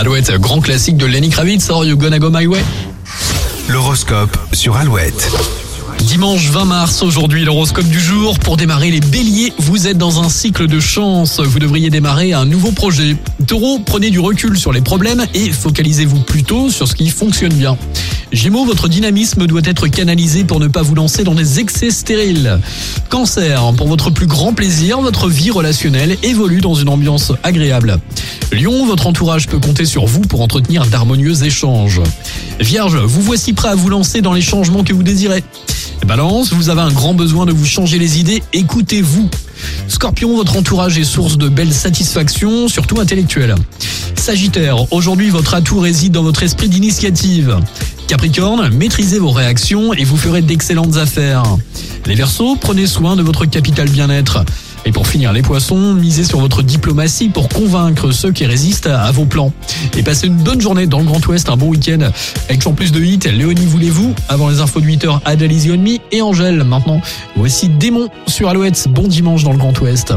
Alouette, grand classique de Lenny Kravitz, Or You Gonna Go My Way. L'horoscope sur Alouette. Dimanche 20 mars, aujourd'hui l'horoscope du jour. Pour démarrer les béliers, vous êtes dans un cycle de chance. Vous devriez démarrer un nouveau projet. Taureau, prenez du recul sur les problèmes et focalisez-vous plutôt sur ce qui fonctionne bien. Gémeaux, votre dynamisme doit être canalisé pour ne pas vous lancer dans des excès stériles. Cancer, pour votre plus grand plaisir, votre vie relationnelle évolue dans une ambiance agréable. Lion, votre entourage peut compter sur vous pour entretenir d'harmonieux échanges. Vierge, vous voici prêt à vous lancer dans les changements que vous désirez. Balance, vous avez un grand besoin de vous changer les idées, écoutez-vous. Scorpion, votre entourage est source de belles satisfactions, surtout intellectuelles. Sagittaire, aujourd'hui votre atout réside dans votre esprit d'initiative. Capricorne, maîtrisez vos réactions et vous ferez d'excellentes affaires. Les Verseaux, prenez soin de votre capital bien-être. Et pour finir, les poissons, misez sur votre diplomatie pour convaincre ceux qui résistent à vos plans. Et passez une bonne journée dans le Grand Ouest, un bon week-end. Avec toujours plus de hits, Léonie voulez-vous Avant les infos de 8h, Adèle Easy et Angèle. Maintenant, voici Démon sur Alouette. Bon dimanche dans le Grand Ouest.